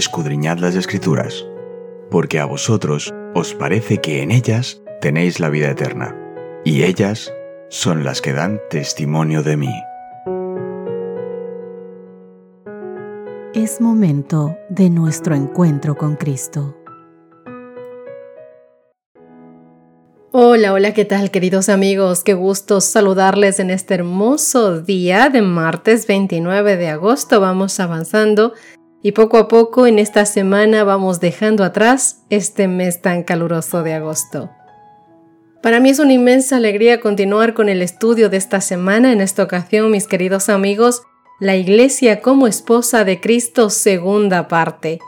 escudriñad las escrituras, porque a vosotros os parece que en ellas tenéis la vida eterna, y ellas son las que dan testimonio de mí. Es momento de nuestro encuentro con Cristo. Hola, hola, ¿qué tal queridos amigos? Qué gusto saludarles en este hermoso día de martes 29 de agosto. Vamos avanzando y poco a poco en esta semana vamos dejando atrás este mes tan caluroso de agosto. Para mí es una inmensa alegría continuar con el estudio de esta semana. En esta ocasión, mis queridos amigos, la Iglesia como esposa de Cristo, segunda parte.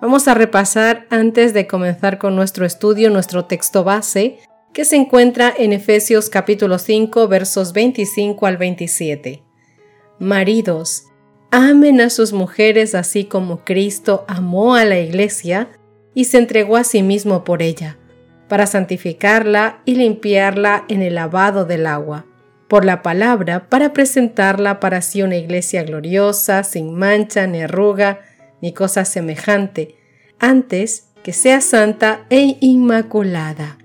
Vamos a repasar antes de comenzar con nuestro estudio nuestro texto base, que se encuentra en Efesios capítulo 5 versos 25 al 27. Maridos, amen a sus mujeres así como Cristo amó a la iglesia y se entregó a sí mismo por ella, para santificarla y limpiarla en el lavado del agua, por la palabra para presentarla para sí una iglesia gloriosa, sin mancha ni arruga, ni cosa semejante, antes que sea santa e inmaculada.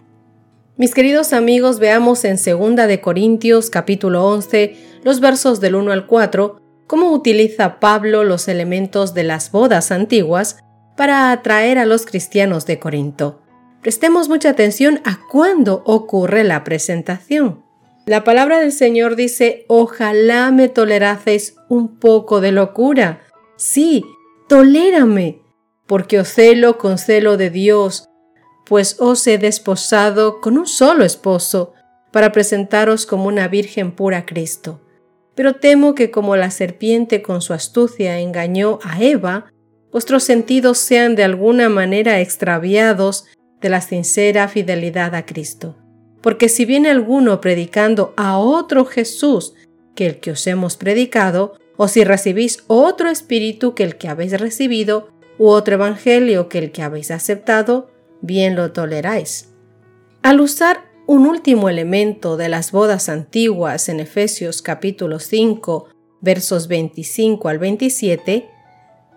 Mis queridos amigos, veamos en 2 de Corintios capítulo 11, los versos del 1 al 4, cómo utiliza Pablo los elementos de las bodas antiguas para atraer a los cristianos de Corinto. Prestemos mucha atención a cuándo ocurre la presentación. La palabra del Señor dice, ojalá me toleraseis un poco de locura. Sí, tolérame, porque os celo con celo de Dios, pues os he desposado con un solo esposo, para presentaros como una virgen pura a Cristo. Pero temo que como la serpiente con su astucia engañó a Eva, vuestros sentidos sean de alguna manera extraviados de la sincera fidelidad a Cristo. Porque si viene alguno predicando a otro Jesús que el que os hemos predicado, o si recibís otro espíritu que el que habéis recibido, u otro evangelio que el que habéis aceptado, bien lo toleráis. Al usar un último elemento de las bodas antiguas en Efesios capítulo 5 versos 25 al 27,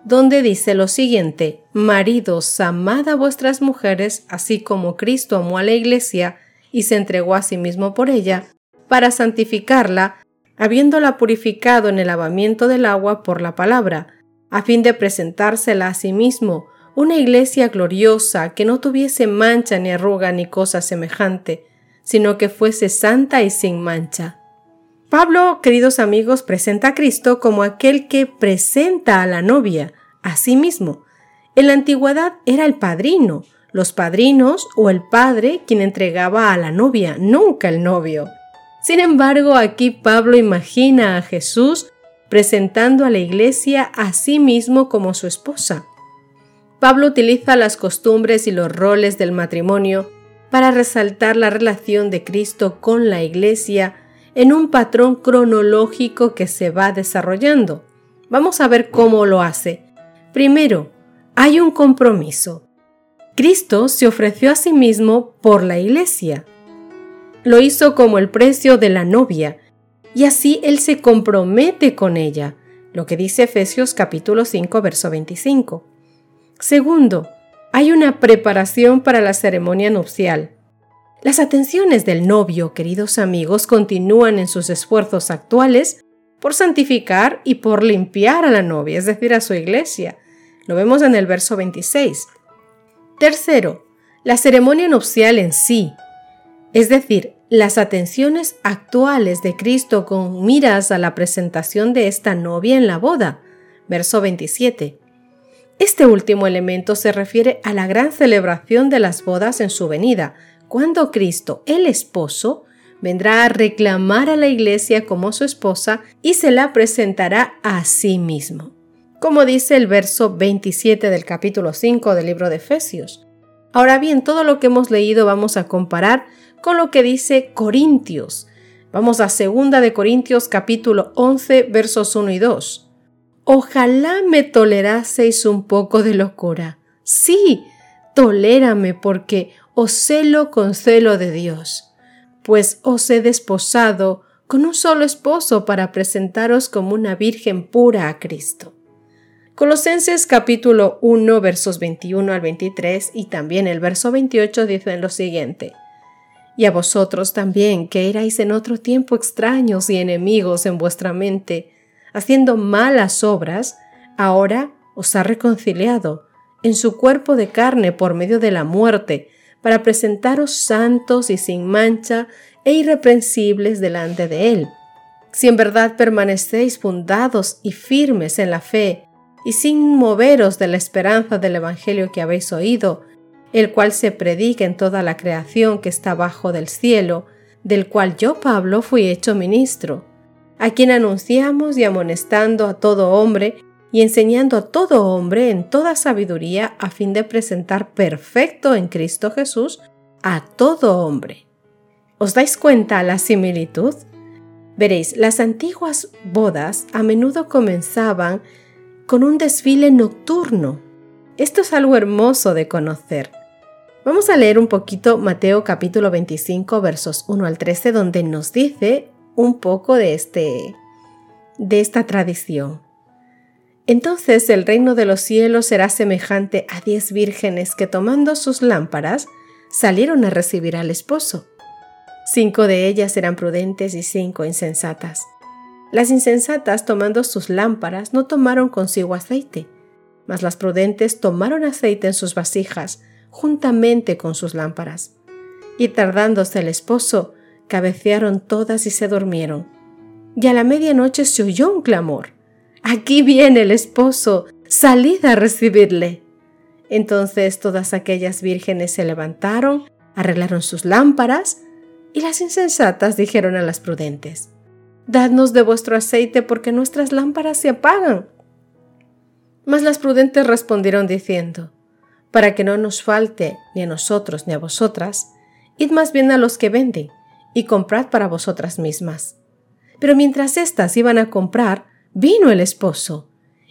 donde dice lo siguiente, Maridos, amad a vuestras mujeres, así como Cristo amó a la iglesia y se entregó a sí mismo por ella, para santificarla, habiéndola purificado en el lavamiento del agua por la palabra, a fin de presentársela a sí mismo, una iglesia gloriosa que no tuviese mancha ni arruga ni cosa semejante, sino que fuese santa y sin mancha. Pablo, queridos amigos, presenta a Cristo como aquel que presenta a la novia, a sí mismo. En la antigüedad era el padrino, los padrinos o el padre quien entregaba a la novia, nunca el novio. Sin embargo, aquí Pablo imagina a Jesús presentando a la iglesia a sí mismo como su esposa. Pablo utiliza las costumbres y los roles del matrimonio para resaltar la relación de Cristo con la Iglesia en un patrón cronológico que se va desarrollando. Vamos a ver cómo lo hace. Primero, hay un compromiso. Cristo se ofreció a sí mismo por la Iglesia. Lo hizo como el precio de la novia, y así Él se compromete con ella, lo que dice Efesios capítulo 5, verso 25. Segundo, hay una preparación para la ceremonia nupcial. Las atenciones del novio, queridos amigos, continúan en sus esfuerzos actuales por santificar y por limpiar a la novia, es decir, a su iglesia. Lo vemos en el verso 26. Tercero, la ceremonia nupcial en sí, es decir, las atenciones actuales de Cristo con miras a la presentación de esta novia en la boda. Verso 27. Este último elemento se refiere a la gran celebración de las bodas en su venida, cuando Cristo, el esposo, vendrá a reclamar a la iglesia como su esposa y se la presentará a sí mismo. Como dice el verso 27 del capítulo 5 del libro de Efesios. Ahora bien, todo lo que hemos leído vamos a comparar con lo que dice Corintios. Vamos a 2 de Corintios capítulo 11 versos 1 y 2. Ojalá me toleraseis un poco de locura. Sí, tolérame porque os celo con celo de Dios, pues os he desposado con un solo esposo para presentaros como una virgen pura a Cristo. Colosenses capítulo 1 versos 21 al 23 y también el verso 28 dicen lo siguiente. Y a vosotros también, que erais en otro tiempo extraños y enemigos en vuestra mente, haciendo malas obras, ahora os ha reconciliado en su cuerpo de carne por medio de la muerte, para presentaros santos y sin mancha e irreprensibles delante de Él. Si en verdad permanecéis fundados y firmes en la fe, y sin moveros de la esperanza del Evangelio que habéis oído, el cual se predica en toda la creación que está bajo del cielo, del cual yo, Pablo, fui hecho ministro, a quien anunciamos y amonestando a todo hombre y enseñando a todo hombre en toda sabiduría a fin de presentar perfecto en Cristo Jesús a todo hombre. ¿Os dais cuenta la similitud? Veréis, las antiguas bodas a menudo comenzaban con un desfile nocturno. Esto es algo hermoso de conocer. Vamos a leer un poquito Mateo capítulo 25 versos 1 al 13 donde nos dice un poco de este de esta tradición. Entonces el reino de los cielos será semejante a diez vírgenes que tomando sus lámparas salieron a recibir al esposo. Cinco de ellas eran prudentes y cinco insensatas. Las insensatas, tomando sus lámparas, no tomaron consigo aceite, mas las prudentes tomaron aceite en sus vasijas, juntamente con sus lámparas. Y tardándose el esposo, cabecearon todas y se durmieron. Y a la medianoche se oyó un clamor. Aquí viene el esposo, salid a recibirle. Entonces todas aquellas vírgenes se levantaron, arreglaron sus lámparas, y las insensatas dijeron a las prudentes, Dadnos de vuestro aceite porque nuestras lámparas se apagan. Mas las prudentes respondieron diciendo, Para que no nos falte ni a nosotros ni a vosotras, id más bien a los que venden y comprad para vosotras mismas. Pero mientras éstas iban a comprar, vino el esposo,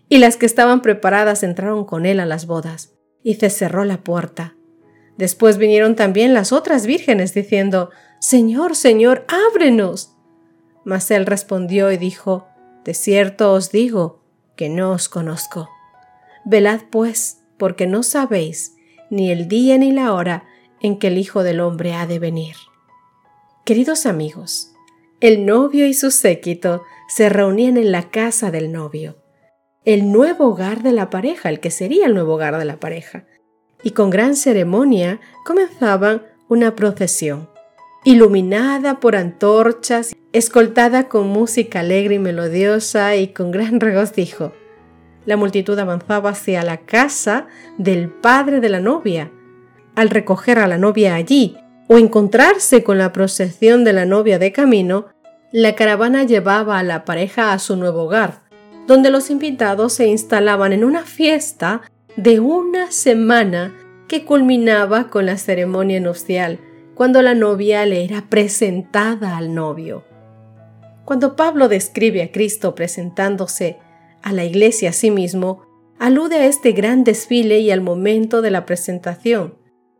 y las que estaban preparadas entraron con él a las bodas, y se cerró la puerta. Después vinieron también las otras vírgenes diciendo, Señor, Señor, ábrenos. Mas él respondió y dijo, De cierto os digo que no os conozco. Velad pues, porque no sabéis ni el día ni la hora en que el Hijo del Hombre ha de venir. Queridos amigos, el novio y su séquito se reunían en la casa del novio, el nuevo hogar de la pareja, el que sería el nuevo hogar de la pareja, y con gran ceremonia comenzaban una procesión iluminada por antorchas, escoltada con música alegre y melodiosa y con gran regocijo. La multitud avanzaba hacia la casa del padre de la novia. Al recoger a la novia allí o encontrarse con la procesión de la novia de camino, la caravana llevaba a la pareja a su nuevo hogar, donde los invitados se instalaban en una fiesta de una semana que culminaba con la ceremonia nupcial, cuando la novia le era presentada al novio. Cuando Pablo describe a Cristo presentándose a la iglesia a sí mismo, alude a este gran desfile y al momento de la presentación.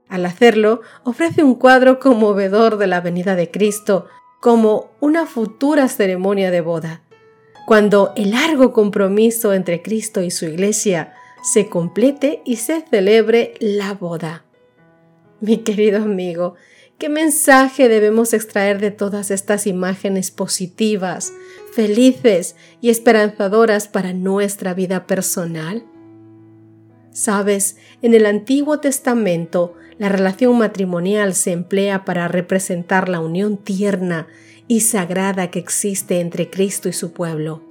Al hacerlo, ofrece un cuadro conmovedor de la venida de Cristo como una futura ceremonia de boda, cuando el largo compromiso entre Cristo y su iglesia se complete y se celebre la boda. Mi querido amigo, ¿Qué mensaje debemos extraer de todas estas imágenes positivas, felices y esperanzadoras para nuestra vida personal? Sabes, en el Antiguo Testamento la relación matrimonial se emplea para representar la unión tierna y sagrada que existe entre Cristo y su pueblo.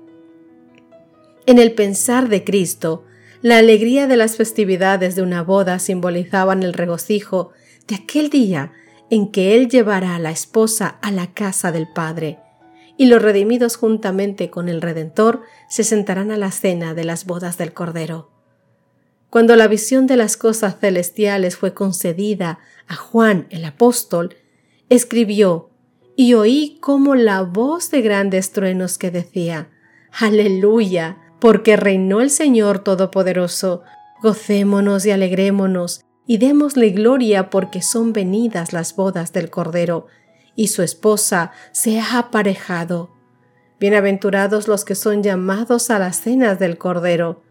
En el pensar de Cristo, la alegría de las festividades de una boda simbolizaban el regocijo de aquel día en que Él llevará a la esposa a la casa del Padre, y los redimidos juntamente con el Redentor se sentarán a la cena de las bodas del Cordero. Cuando la visión de las cosas celestiales fue concedida a Juan el apóstol, escribió, y oí como la voz de grandes truenos que decía, Aleluya, porque reinó el Señor Todopoderoso, gocémonos y alegrémonos y démosle gloria porque son venidas las bodas del Cordero, y su esposa se ha aparejado. Bienaventurados los que son llamados a las cenas del Cordero.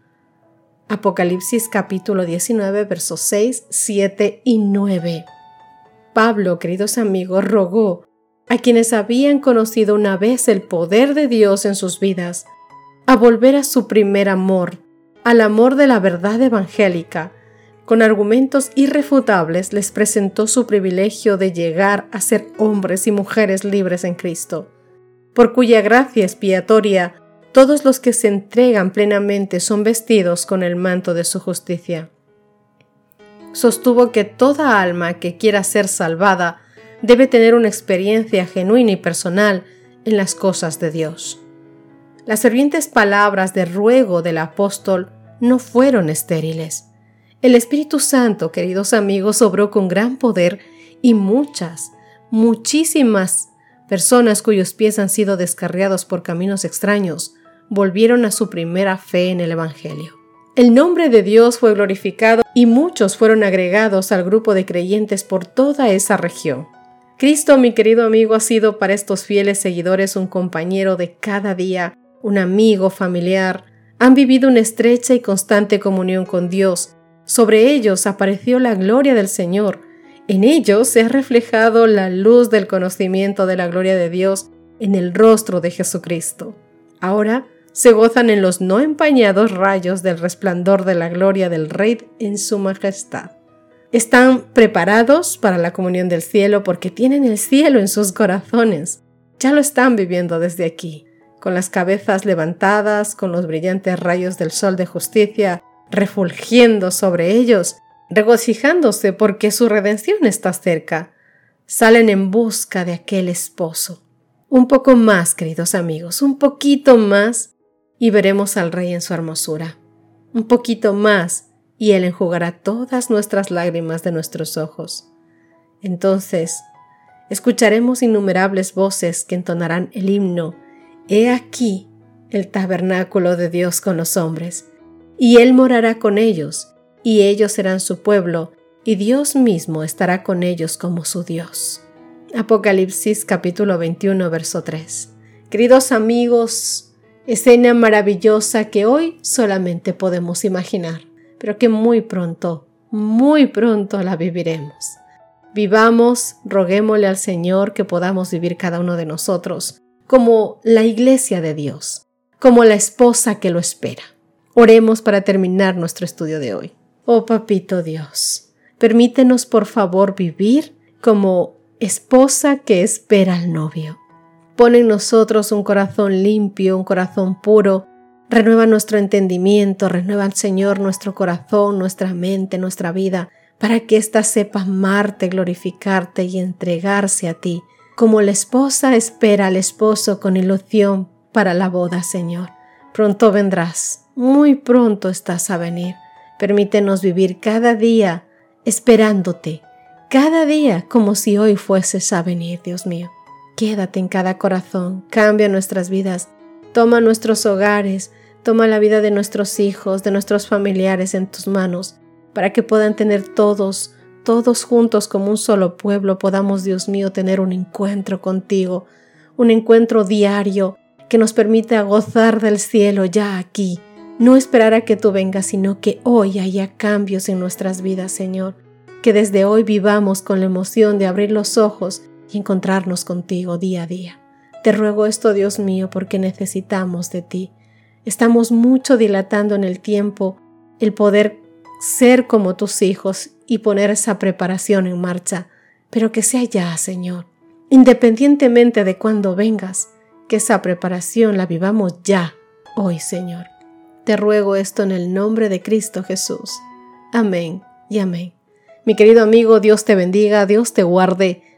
Apocalipsis capítulo 19 versos 6, 7 y 9. Pablo, queridos amigos, rogó a quienes habían conocido una vez el poder de Dios en sus vidas, a volver a su primer amor, al amor de la verdad evangélica. Con argumentos irrefutables les presentó su privilegio de llegar a ser hombres y mujeres libres en Cristo, por cuya gracia expiatoria todos los que se entregan plenamente son vestidos con el manto de su justicia. Sostuvo que toda alma que quiera ser salvada debe tener una experiencia genuina y personal en las cosas de Dios. Las fervientes palabras de ruego del apóstol no fueron estériles. El Espíritu Santo, queridos amigos, obró con gran poder y muchas, muchísimas personas cuyos pies han sido descarriados por caminos extraños volvieron a su primera fe en el Evangelio. El nombre de Dios fue glorificado y muchos fueron agregados al grupo de creyentes por toda esa región. Cristo, mi querido amigo, ha sido para estos fieles seguidores un compañero de cada día, un amigo familiar. Han vivido una estrecha y constante comunión con Dios. Sobre ellos apareció la gloria del Señor. En ellos se ha reflejado la luz del conocimiento de la gloria de Dios en el rostro de Jesucristo. Ahora se gozan en los no empañados rayos del resplandor de la gloria del Rey en su majestad. Están preparados para la comunión del cielo porque tienen el cielo en sus corazones. Ya lo están viviendo desde aquí, con las cabezas levantadas, con los brillantes rayos del sol de justicia refulgiendo sobre ellos, regocijándose porque su redención está cerca. Salen en busca de aquel esposo. Un poco más, queridos amigos, un poquito más, y veremos al Rey en su hermosura. Un poquito más, y Él enjugará todas nuestras lágrimas de nuestros ojos. Entonces, escucharemos innumerables voces que entonarán el himno, He aquí el tabernáculo de Dios con los hombres, y Él morará con ellos, y ellos serán su pueblo, y Dios mismo estará con ellos como su Dios. Apocalipsis capítulo 21, verso 3. Queridos amigos, escena maravillosa que hoy solamente podemos imaginar pero que muy pronto, muy pronto la viviremos. Vivamos, roguémosle al Señor que podamos vivir cada uno de nosotros como la iglesia de Dios, como la esposa que lo espera. Oremos para terminar nuestro estudio de hoy. Oh Papito Dios, permítenos por favor vivir como esposa que espera al novio. Pon en nosotros un corazón limpio, un corazón puro, Renueva nuestro entendimiento, renueva al Señor nuestro corazón, nuestra mente, nuestra vida, para que ésta sepa amarte, glorificarte y entregarse a ti, como la esposa espera al esposo con ilusión para la boda, Señor. Pronto vendrás, muy pronto estás a venir. Permítenos vivir cada día esperándote, cada día como si hoy fueses a venir, Dios mío. Quédate en cada corazón, cambia nuestras vidas Toma nuestros hogares, toma la vida de nuestros hijos, de nuestros familiares en tus manos, para que puedan tener todos, todos juntos como un solo pueblo, podamos, Dios mío, tener un encuentro contigo, un encuentro diario que nos permita gozar del cielo ya aquí, no esperar a que tú vengas, sino que hoy haya cambios en nuestras vidas, Señor, que desde hoy vivamos con la emoción de abrir los ojos y encontrarnos contigo día a día. Te ruego esto, Dios mío, porque necesitamos de ti. Estamos mucho dilatando en el tiempo el poder ser como tus hijos y poner esa preparación en marcha, pero que sea ya, Señor, independientemente de cuándo vengas, que esa preparación la vivamos ya, hoy, Señor. Te ruego esto en el nombre de Cristo Jesús. Amén y amén. Mi querido amigo, Dios te bendiga, Dios te guarde.